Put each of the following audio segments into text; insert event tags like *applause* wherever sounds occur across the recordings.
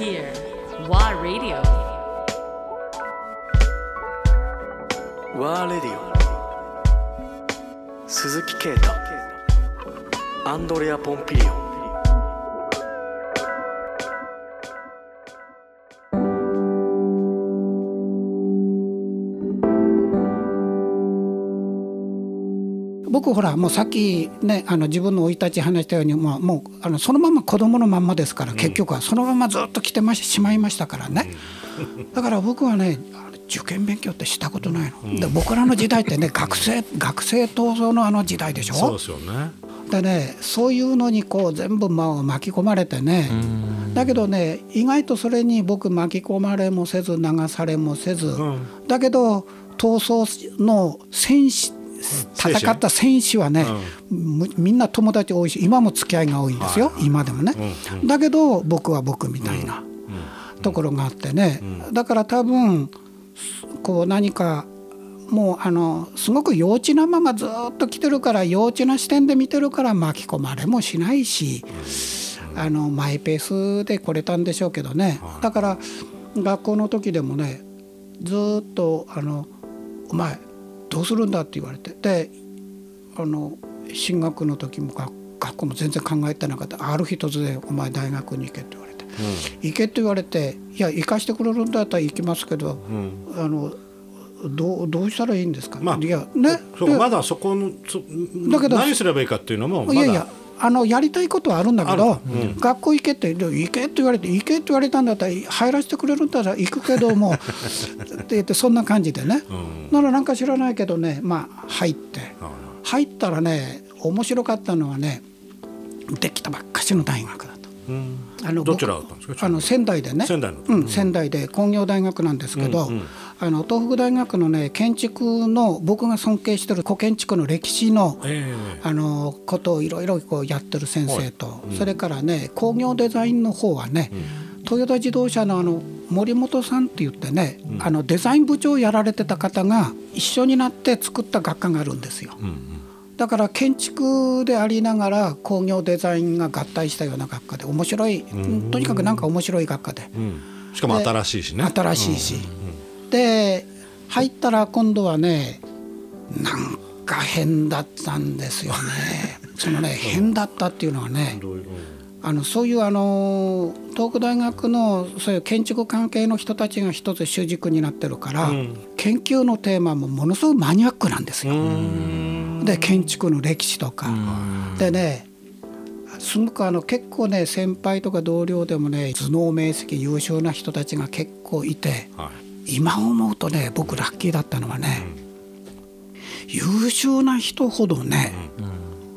here. WA Radio. WA Radio 鈴木啓太アンドレア・ポンピリオ僕ほらもうさっきねあの自分の生い立ち話したように、まあ、もうあのそのまま子供のまんまですから、結局はそのままずっと来てまししまいましたからね、だから僕はね受験勉強ってしたことないの、で僕らの時代ってね *laughs* 学生学生闘争のあの時代でしょ？そうですよね。でねそういうのにこう全部まあ巻き込まれてねだけどね意外とそれに僕巻き込まれもせず流されもせず、ん。だけど闘争の戦士戦った戦士はね、むみんな友達多いし今も付き合いが多いんですよ、今でもね、だけど僕は僕みたいなところがあってね、だから多分こう何かもうあのすごく幼稚なままずっと来てるから幼稚な視点で見てるから巻き込まれもしないし、あのマイペースで来れたんでしょうけどね、だから学校の時でもねずっとあの「お前どうするんだ?」って言われてであの進学の時も学学校も全然考えてなかったある日突然「お前大学に行け」って言われて。行けって言われて「いや行かしてくれるんだったら行きますけど、あのどうどうしたらいいんですか?まあいやねまだそこのそだけど何すればいいかっていうのもまだいやいやあのやりたいことはあるんだけあど、る。うん。学校行けってで行けって言われて行けって言われたんだったら入らせてくれるんだったら行くけども *laughs* って言ってそんな感じでね、ならなんか知らないけどねまあ入って。入ったらね面白かったのはねできたばっかしの大学だと。うん。あのどちらだったんですか？あの仙台でね。仙台の。うん、仙台で工業大学なんですけど、あの東北大学のね建築の僕が尊敬してる古建築の歴史のえあのことをいろいろこうやってる先生と、それからね工業デザインの方はね、トヨタ自動車のあの森本さんって言ってね、あのデザイン部長をやられてた方が一緒になって作った学科があるんですよ。だから建築でありながら工業デザインが合体したような学科で面白いとにかくなんか面白い学科で。うん。うんしかも新しいしね。新しいし、で入ったら今度はねなんか変だったんですよね。そのね変だったっていうのはねあのそういうあの東北大学のそういう建築関係の人たちが一つ主軸になってるから、研究のテーマもものすごくマニアックなんですよ。で建築の歴史とか。でねすごくあの結構ね先輩とか同僚でもね頭脳明晰優秀な人たちが結構いてはい今思うとね僕ラッキーだったのはね、優秀な人ほどね、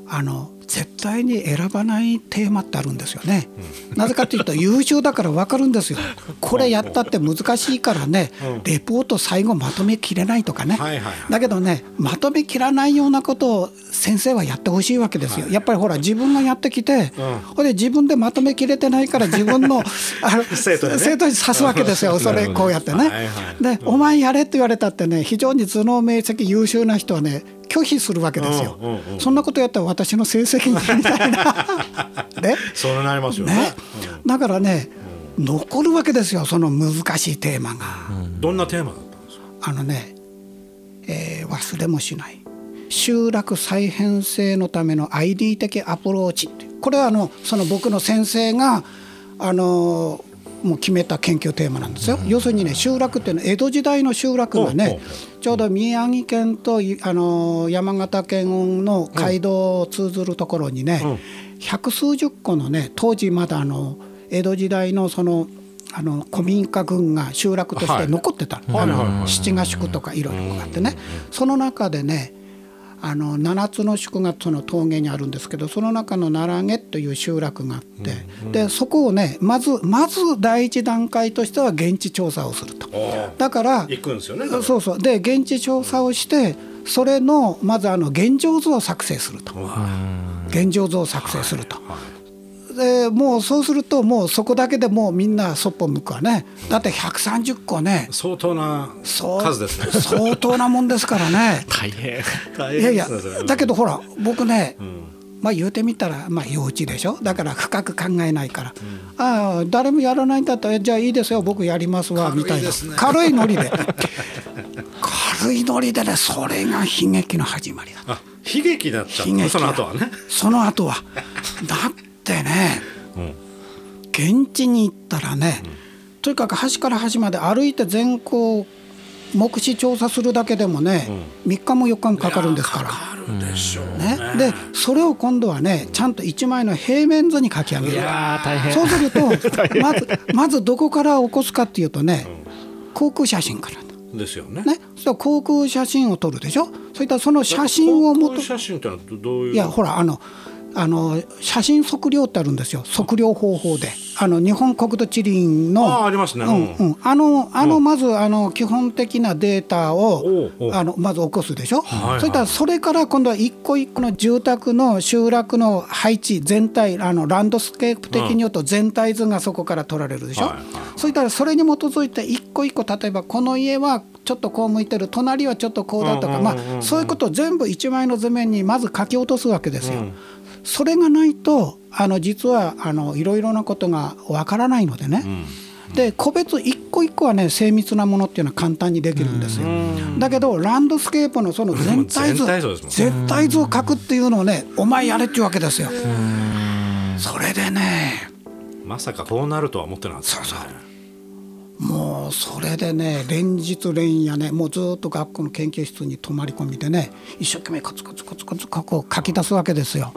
あの絶対に選ばないテーマってあるんですよね。なぜかというと優秀だから分かるんですよ。これやったって難しいからね、レポート最後まとめきれないとかね。だけどねまとめきらないようなことを先生はやってほしいわけですよ。やっぱりほら自分がやってきて、ほんで自分でまとめきれてないから自分のあの *laughs* 生徒にねに指すわけですよ。*laughs* それこうやってね。はいはいで、お前やれって言われたってね非常に頭脳明晰優秀な人はね拒否するわけですよ。うんうんうんそんなことやったら私の成績にみたいな。*laughs* ね？そうなりますよねね？だからね、残るわけですよその難しいテーマが。どんなテーマだったんですか？あのね、えー忘れもしない集落再編成のための ID 的アプローチこれはあのその僕の先生があのもう決めた研究テーマなんですよ。要するにね集落っていうのは江戸時代の集落がねちょうど宮城県といあの山形県の街道を通ずるところにね、百数十個のね当時まだあの江戸時代のそのあの古民家群が集落として残ってたの、はいはいはい。はい七ヶ宿とかいろいろあってね、その中でねあの7つの宿がその峠にあるんですけどその中の奈良毛という集落があって、でそこをねまずまず第一段階としては現地調査をすると。だから行くんですよねそうそう。で現地調査をしてそれのまずあの現状図を作成すると。現状図を作成すると。でもうそうするともうそこだけでもうみんなそっぽ向くわね。だって130個ね。相当な数ですね。相当なもんですからね。*laughs* 大変。大いやいやだけどほら僕ね、まあ言うてみたらまあ幼稚でしょ？だから深く考えないから、ああ誰もやらないんだったらじゃあいいですよ僕やりますわみたいな。軽いノリで。軽いノリでねそれが悲劇の始まりだあ悲劇だったその後はね。その後は。だってねうん。現地に行ったらね、とにかく端から端まで歩いて全校目視調査するだけでもね、3日も4日もかかるんですから。あるでしょうね、でそれを今度はねちゃんと1枚の平面図に書き上げる。あー大変。そうすると *laughs* まずまずどこから起こすかっていうとね、航空写真からですよね。ね。そしたら航空写真を撮るでしょ。それからその写真をもと航空写真ってのはどういう？いやほらあのあの写真測量ってあるんですよ。測量方法で。あの日本国土地理院の。ああありますね。うんうん、あのあのまずあの基本的なデータをあのまず起こすでしょ、はいそれからそれから今度は一個一個の住宅の集落の配置全体あのランドスケープ的に言うと全体図がそこから取られるでしょ、はいはいそれからそれに基づいて一個一個例えばこの家はちょっとこう向いてる隣はちょっとこうだとか、まあ、そういうことを全部一枚の図面にまず書き落とすわけですよ。それがないとあの実はあのいろいろなことがわからないのでね、で個別一個一個はね精密なものっていうのは簡単にできるんですよ。だけどランドスケープのその全体図全体図を書くっていうのをねお前やれっていうわけですよ。それでねまさかこうなるとは思ってなかった。そうそう。もうそれでね連日連夜ねもうずっと学校の研究室に泊まり込みでね一生懸命コツコツコツコツこう書き出すわけですよ。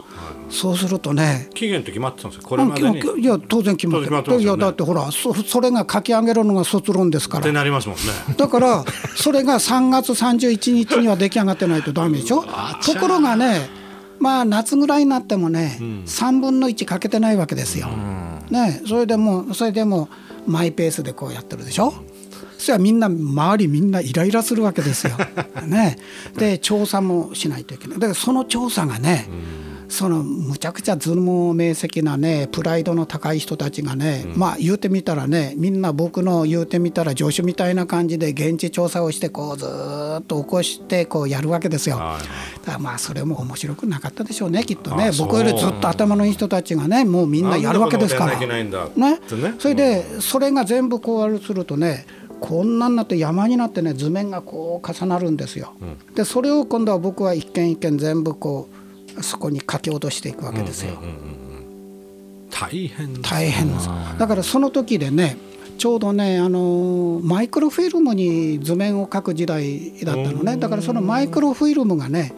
そうするとね期限って決まってたんですよ。これまでに。っいや当然決まって当然決まってますいやだってほらそそれが書き上げるのが卒論ですから。てなりますもんね。だからそれが3月31日には出来上がってないとダメでしょ？ところがねまあ夏ぐらいになってもね、3分の1かけてないわけですよ。ね、それでもうそれでもうマイペースでこうやってるでしょ？そしたらみんな周りみんなイライラするわけですよ。ね、で調査もしないといけない。だからその調査がね、そのむちゃくちゃ頭脳明晰なねプライドの高い人たちがね、まあ言うてみたらねみんな僕の言うてみたら助手みたいな感じで現地調査をしてこうずーっと起こしてこうやるわけですよ。だからまあそれも面白くなかったでしょうねきっとね。僕よりずっと頭のいい人たちがねもうみんなやるわけですから。ね。それでそれが全部こうするとねこんなんなって山になってね図面がこう重なるんですよ。でそれを今度は僕は一軒一軒全部こうそこに書き落としていくわけですよ。大変大変ですだからその時でねちょうどねあのマイクロフィルムに図面を描く時代だったのね。だからそのマイクロフィルムがね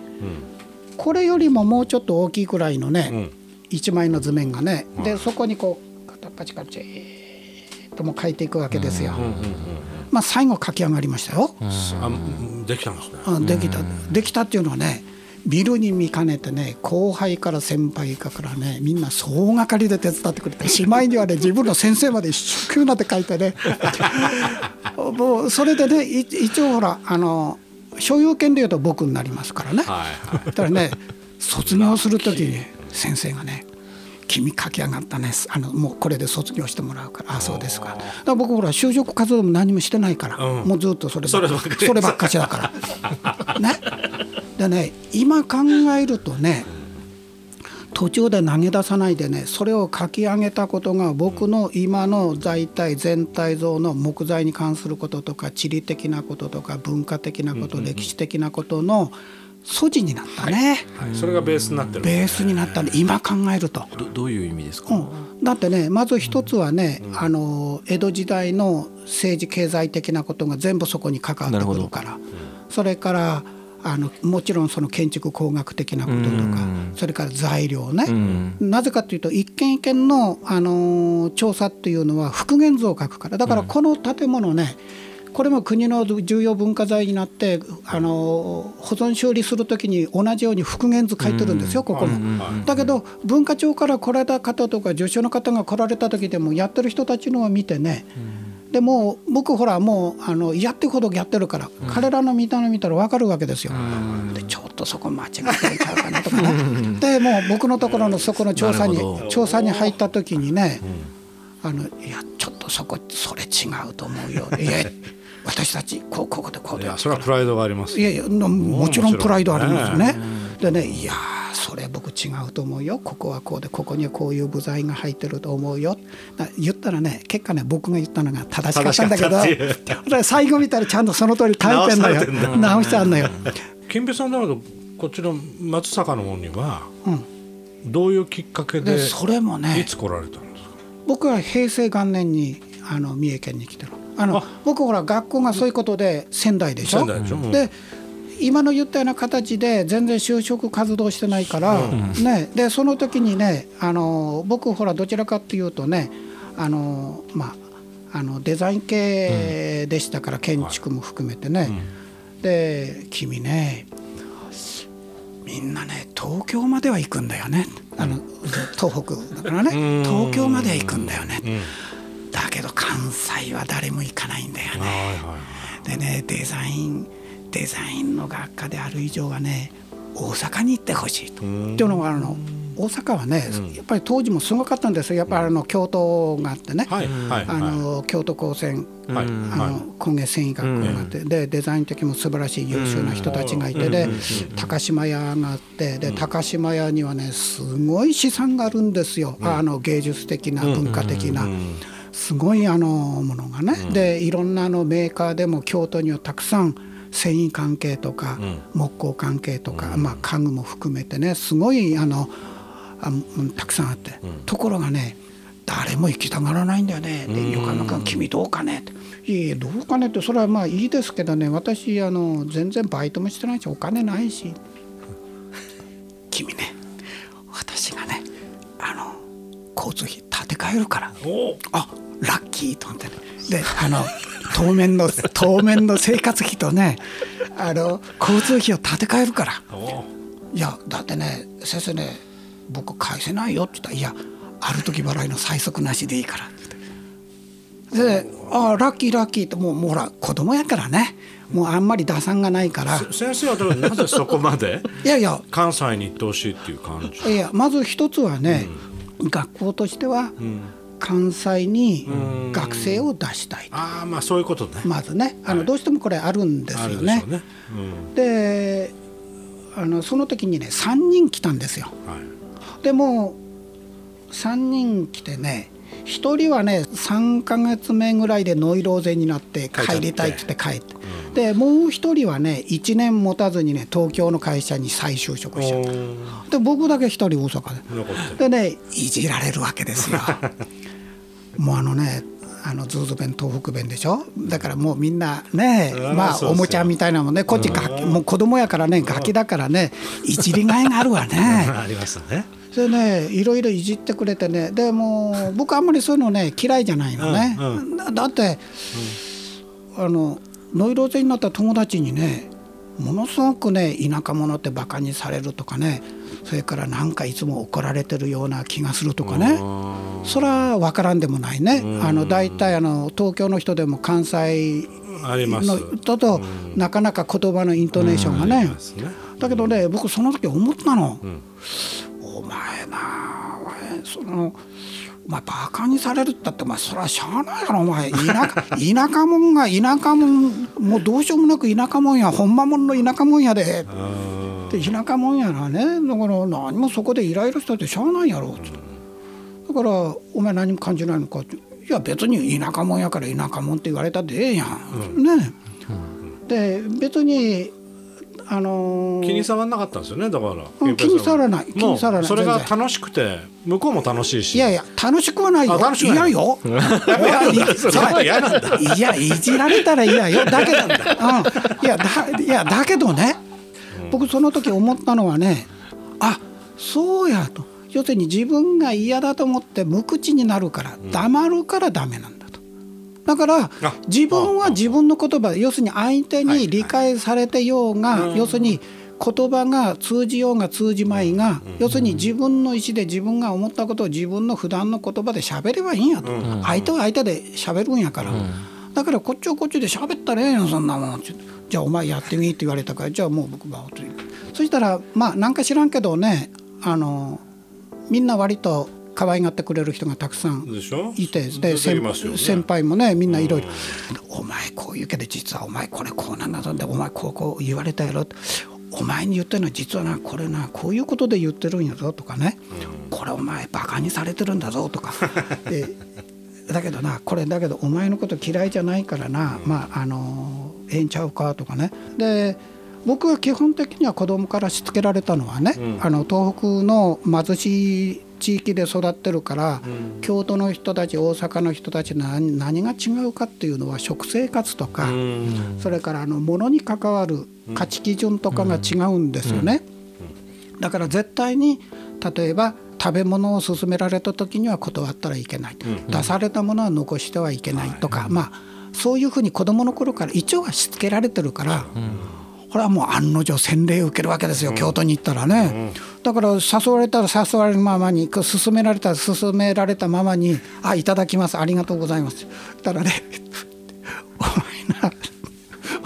これよりももうちょっと大きいくらいのね、うん。一枚の図面がねでそこにこう片っ端からチーッともう描いていくわけですよ。まあ最後書き上がりましたよ。できたんですね。あできた。できたっていうのはねビルに見かねてね後輩から先輩からねみんな総がかりで手伝ってくれてしまいにはね自分の先生まで一生懸命なって書いてね。*laughs* もうそれでねい一応ほらあの所有権でいうと僕になりますからね。はいはい。だからね卒業する時に先生がね「君書き上がったねあのもうこれで卒業してもらうから」「あそうですか」だから僕ほら就職活動も何もしてないから、うん。もうずっとそればっかそればっかしだから。*laughs* ね、でね今考えるとね途中で投げ出さないでねそれを書き上げたことが僕の今の財体全体像の木材に関することとか地理的なこととか文化的なこと、歴史的なことの素地になったね。はい。それがベースになってるベースになったんで今考えると。どどういう意味ですか、うん、だってねまず一つはね、あの江戸時代の政治経済的なことが全部そこに関わってくるから、それからあのもちろんその建築工学的なこととか、それから材料ね、なぜかというと一軒一軒の、あの調査っていうのは復元図を書くから。だからこの建物ね、これも国の重要文化財になってあの保存修理するときに同じように復元図書いてるんですよ、ここも。だけど文化庁から来られた方とか助手の方が来られた時でもやってる人たちのを見てね、でもう僕ほらもうあのやってるほどやってるから、彼らの見たの見たら分かるわけですよ。でちょっとそこ間違ってちゃうかなとかね。でもう僕のところのそこの調査に調査に入った時にね、あのいやちょっとそこそれ違うと思うよ。*laughs* いや私たちこうこうでこうで。それはプライドがありますいやいやなもちろんプライドありますよね。でねいやーそれ僕違うと思うよ。ここはこうでここにはこういう部材が入ってると思うよ。だ言ったらね結果ね僕が言ったのが正しかったんだけど最後見たらちゃんとその通り書いてんのよ。直してあんのよ。金平さんだけどこっちの松坂の方にはうん。どういうきっかけででそれもねいつ来られたんですか？僕は平成元年にあの三重県に来てるあのあ。僕ほら学校がそういうことで仙台でしょ？仙台でしょ。うん。で今の言ったような形で全然就職活動してないから、ね、でその時にねあの僕ほらどちらかっていうとねあの、まあ、あのデザイン系でしたから、建築も含めてね、で君ねみんなね東京までは行くんだよね。あの東北だからね。東京までは行くんだよね、だけど関西は誰も行かないんだよね。でねデザインデザインの学科である以上はね大阪に行ってほしいと。っていうのがあの。大阪はね、やっぱり当時もすごかったんですよ。やっぱりあの京都があってね、はいはいあの京都高専はいあはい。の工芸繊維学校があって、でデザイン的も素晴らしい優秀な人たちがいて、で高島屋があってで高島屋にはねすごい資産があるんですよ、あの芸術的な文化的な。すごいあのものがね、でいろんなあのメーカーでも京都にはたくさん繊維関係とか、木工関係とか、まあ、家具も含めてねすごいあのあうんたくさんあって、ところがね誰も行きたがらないんだよね。で横山君君どうかね？って「いえいえどうかね」ってそれはまあいいですけどね。私あの全然バイトもしてないしお金ないし。*laughs* 君ね私がねあの交通費立て替えるから。おあラッキーと思ってね。であの当面の *laughs* 当面の生活費とねあの交通費を立て替えるから。おいやだってね先生ね僕返せないよって言ったら「いやある時払いの最速なしでいいから」ってで「ああラッキーラッキー」ってもうもうほら子供やからね。もうあんまり打算がないから。先生はだからなぜそこまで？*laughs* いやいや。関西に行ってほしいっていう感じ。いやまず一つはね、学校としては関西に学生を出したいとああまあそういうことねまずねあのどうしてもこれあるんですあよねるでしょう。ねであのその時にね3人来たんですよ。うんはいでも3人来てね1人はね3ヶ月目ぐらいでノイローゼになって帰りたいって言って帰って。でもう1人はね1年持たずにね東京の会社に再就職しちゃった。で僕だけ1人大阪で。でねいじられるわけですよ。*laughs* もうあのねあのズーズ弁東北弁でしょ？だからもうみんなねうん。まあおもちゃみたいなもんね。こっちガキもう子供やからねガキだからねいじりがいがあるわね。*laughs* ありますね。それねいろいろいじってくれてね。でもう僕あんまりそういうのね嫌いじゃないのね。うんだだって、あのノイローゼになった友達にねものすごくね田舎者ってバカにされるとかね。それからなんかいつも怒られてるような気がするとかねそれは分からんでもないね。あの大体あの東京の人でも関西の人となかなか言葉のイントネーションがね。だけどね僕その時思ったの、お前なお前そのお前バカにされるったってお前それはしゃあないやろ。お前田舎 *laughs* 田舎者が田舎者もうどうしようもなく田舎者や。ほんまもんの田舎者やで。あで田舎者やらね。だから何もそこでイライラしたってしゃあないやろ。つってだからお前何も感じないのか？っていや別に田舎者やから田舎者って言われたってええやん、ねで別にあのーー気に障らなかったんですよねだから。うん気に障らない。気もうに障らない。それが楽しくて向こうも楽しいし。いやいや楽しくはないよ。あ楽しくない。嫌よ。いやいじられたら嫌よ。だけど、*laughs* うん、いやだいやだけどね、僕その時思ったのはねあそうやと要するに自分が嫌だと思って無口になるから黙るからダメなんだと。だからあ自分は自分の言葉要するに相手に理解されてようが要するに言葉が通じようが通じまいが要するに自分の意思で自分が思ったことを自分の普段の言葉で喋ればいいんやと。相手は相手で喋るんやから。だからこっちはこっちで喋ったらええやんそんなもんじゃあお前やってみって言われたからじゃあもう僕はとそしたらまあなんか知らんけどねあのみんな割と可愛がってくれる人がたくさんいてで先輩もねみんないろいろ「お前こう言うけど実はお前これこうなんだぞ」で「お前こうこう言われたやろ」お前に言ってるのは実はなこれなこういうことで言ってるんやぞとかね、これお前バカにされてるんだぞとか。*laughs* でだけどなこれだけどお前のこと嫌いじゃないからな、まああのええんちゃうかとかね。で僕は基本的には子供からしつけられたのはね、あの東北の貧しい地域で育ってるから、京都の人たち大阪の人たち何何が違うかっていうのは食生活とか、それからあの物に関わる価値基準とかが違うんですよね。だから絶対に例えば食べ物を勧められた時には断ったらいけない、出されたものは残してはいけないとか、まあそういうふうに子どもの頃から一応はしつけられてるから、これはもう案の定洗礼を受けるわけですよ、京都に行ったらね、だから誘われたら誘われるままに勧められたら勧められたままに「あいただきます。ありがとうございます」たらね「*laughs* お前な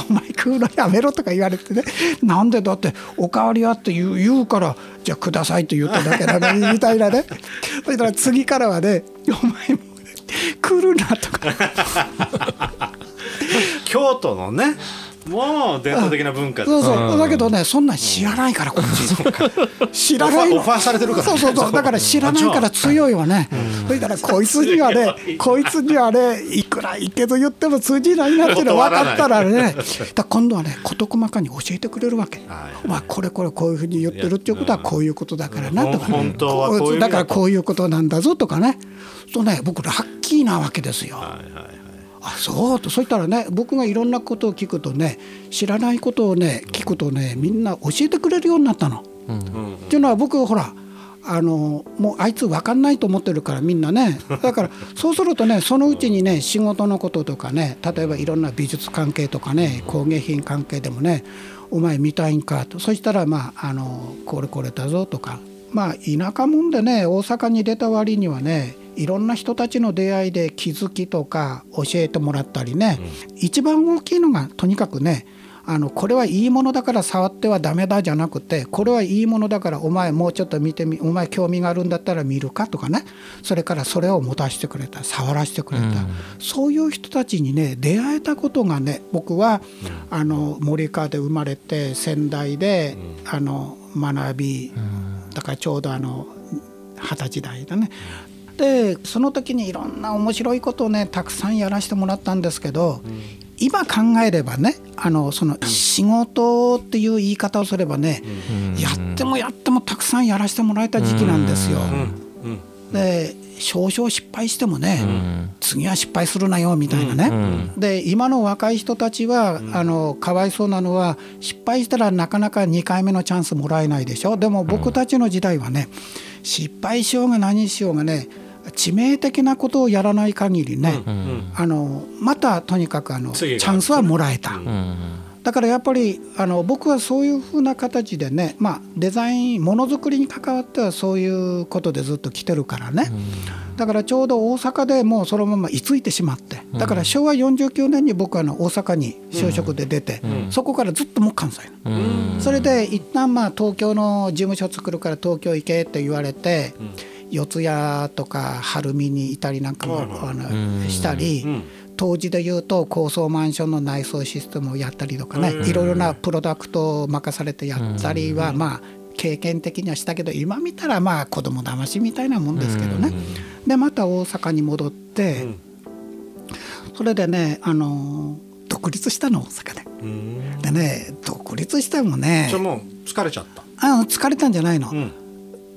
お前食うのやめろ」とか言われてね「なんでだっておかわりは?」って言う言うから「じゃあください」と言っただけだね *laughs* みたいなね。そしたら次からはね「お前も来るな」とか。*laughs* 京都のねもう伝統的な文化そうそう。だけどねそんなん知らないからこっち。知らないの。オファーされてるからそうそうそう。だから知らないから強いわね。そしたらこいつにはねこいつにはねいくらいけど言っても通じないなっていうの分かったらね。*laughs* だ今度はね事細かに教えてくれるわけ。はい。まあこれこれこういうふうに言ってるっていうことはこういうことだからなとかうん本当はこういう意味だだからこういうことなんだぞとかね。そうね僕ラッキーなわけですよ。はいあそうとそうしたらね僕がいろんなことを聞くとね知らないことをね聞くとねみんな教えてくれるようになったの。っていうのは僕ほらあのもうあいつ分かんないと思ってるからみんなね。だから *laughs* そうするとねそのうちにね仕事のこととかね例えばいろんな美術関係とかね工芸品関係でもね「お前見たいんか」と。そしたらまああの「これこれだぞ」とか。まあ田舎もんでね大阪に出た割にはねいろんな人たちの出会いで気づきとか教えてもらったりね、一番大きいのがとにかくねあのこれはいいものだから触ってはダメだじゃなくてこれはいいものだからお前もうちょっと見てみお前興味があるんだったら見るかとかね。それからそれを持たせてくれた触らせてくれた、そういう人たちにね出会えたことがね僕は、あの森川で生まれて仙台で、あの学び、だからちょうどあの二十歳代だね。でその時にいろんな面白いことをねたくさんやらせてもらったんですけど、今考えればねあのその仕事っていう言い方をすればね、やってもやってもたくさんやらせてもらえた時期なんですよ。で少々失敗してもね、次は失敗するなよみたいなね、で今の若い人たちは、あのかわいそうなのは失敗したらなかなか2回目のチャンスもらえないでしょ。でも僕たちの時代はね失敗しようが何しようがね致命的なことをやらない限りね、あのまたとにかくあのチャンスはもらえた。だからやっぱりあの僕はそういうふうな形でね、まあ、デザインものづくりに関わってはそういうことでずっと来てるからね、だからちょうど大阪でもうそのまま居ついてしまって。だから昭和49年に僕はあの大阪に就職で出て、そこからずっともう関西の、それで一旦まあ東京の事務所作るから東京行けって言われて、四谷とか晴海にいたりなんかも、あのしたり。当時で言うと高層マンションの内装システムをやったりとかねいろいろなプロダクトを任されてやったりはまあ経験的にはしたけど今見たらまあ子供騙しみたいなもんですけどね。でまた大阪に戻ってそれでねあの独立したの大阪で。でね独立してもねそれもう疲れちゃった。あの疲れたんじゃないの、ん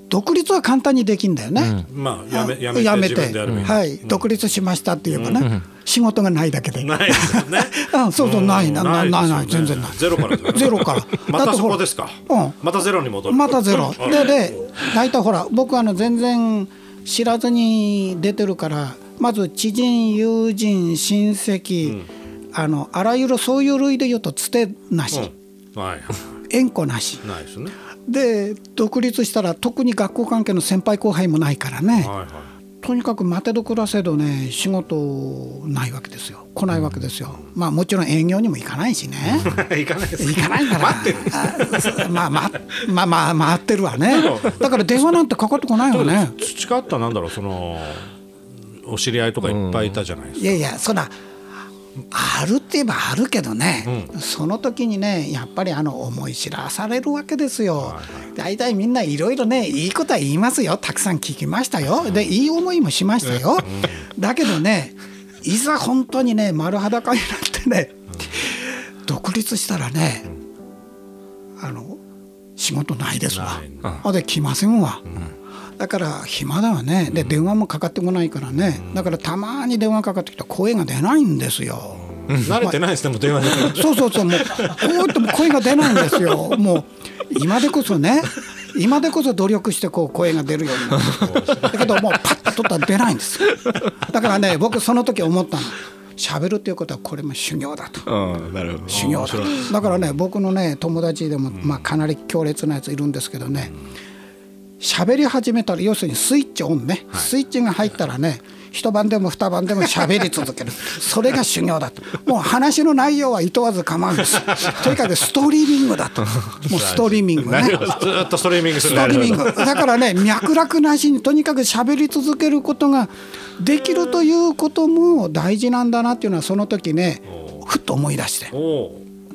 独立は簡単にできんだよね。まあやめやめてやめ自分てでやればいいはい、独立しましたって言えばね、仕事がないだけで。ないですよね。*laughs* うんそうそうないなないないない全然ない。ゼロからゼロから。またそこですか？うん。またゼロに戻るまたゼロ。うんでで大体ほら僕あの全然知らずに出てるからまず知人友人親戚、あのあらゆるそういう類で言うとつてなし、うん。はい。縁故なし。ないですねで独立したら特に学校関係の先輩後輩もないからね、はいはい。とにかく待てど暮らせどね仕事ないわけですよ。来ないわけですよ、まあもちろん営業にも行かないしね。*laughs* 行かないです行かないから。待ってる。まあまあまあまあ回ってるわね。だから電話なんてかかってこないわね。培ったなんだろうそのお知り合いとかいっぱいいたじゃないですか。いやいやそんなあるって言えばあるけどね、その時にねやっぱりあの思い知らされるわけですよ。大体みんないろいろねいいことは言いますよ。たくさん聞きましたよ。でいい思いもしましたよ。だけどねいざ本当にね丸裸になってね独立したらねあの仕事ないですわ。あで来ませんわ。だから暇だわね。で電話もかかってこないからね。だからたまに電話かかってきたら声が出ないんですよ。慣れてないですねもう電話で。*laughs* そうそうそう。もうこうやっても声が出ないんですよ。もう今でこそね。今でこそ努力してこう声が出るように。なるだけどもうパッと取ったら出ないんですよ。だからね僕その時思ったの。喋るっていうことはこれも修行だと。修行だと。だからね僕のね友達でも、まあ、かなり強烈なやついるんですけどね喋り始めたら要するにスイッチオンね、スイッチが入ったらね一晩でも二晩でも喋り続ける。*laughs* それが修行だと。もう話の内容はいとわず構わんです。とにかくストリーミングだと。*laughs* もうストリーミングね。ずっとストリーミングするストリーミング。だからね脈絡なしにとにかく喋り続けることができるということも大事なんだなっていうのはその時ねふっと思い出して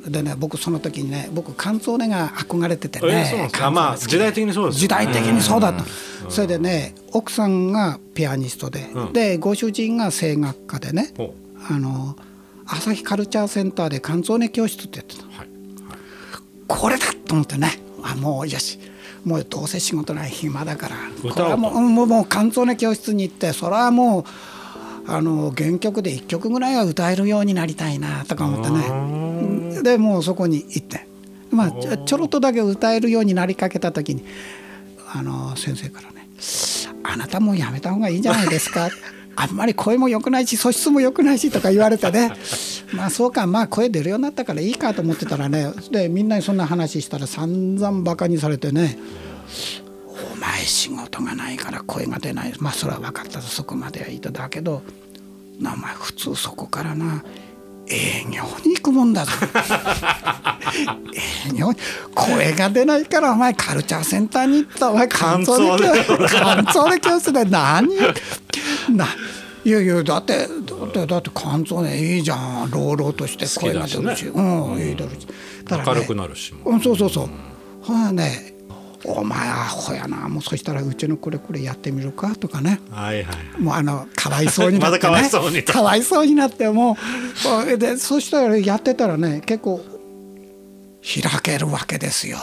でね僕その時にね僕カンツォーネが憧れててえねまあ時代的にそうです時代的にそうだと、それでね奥さんがピアニストで、うん。でご主人が声楽家でねほあの朝日カルチャーセンターでカンツォーネ教室ってやってた、はい。これだと思ってねあもうよしもうどうせ仕事ない暇だから。これはもううんもうもうカンツォーネ教室に行ってそれはもうあの原曲で1曲ぐらいは歌えるようになりたいなとか思ってねでもうそこに行って。まあちょろっとだけ歌えるようになりかけた時にあの先生からね「あなたもうやめた方がいいんじゃないですか」*laughs* あんまり声も良くないし素質も良くないしとか言われてね。まあそうか。まあ声出るようになったからいいかと思ってたらね。でみんなにそんな話したら散々バカにされてね「お前仕事がないから声が出ない」まあそれは分かった。ぞそこまではいいとだけど。なお前普通そこからな営業に行くもんだぞ *laughs* 営業に声が出ないからお前カルチャーセンターに行った。お前乾燥で教室乾燥で教室で何？ないやいやだってだってだって乾燥でいいじゃん。朗々として声が出るし。好きうんいいだろうし。ね明るくなるしもう。ん、そうそうそう。ほらね、お前アホやな、もうそしたらうちのこれこれやってみるかとかね。はいはいもうあのかわいそうになって、*laughs* かわいそうにとかわいそうになってもうでそしたらやってたらね結構開けるわけですよ。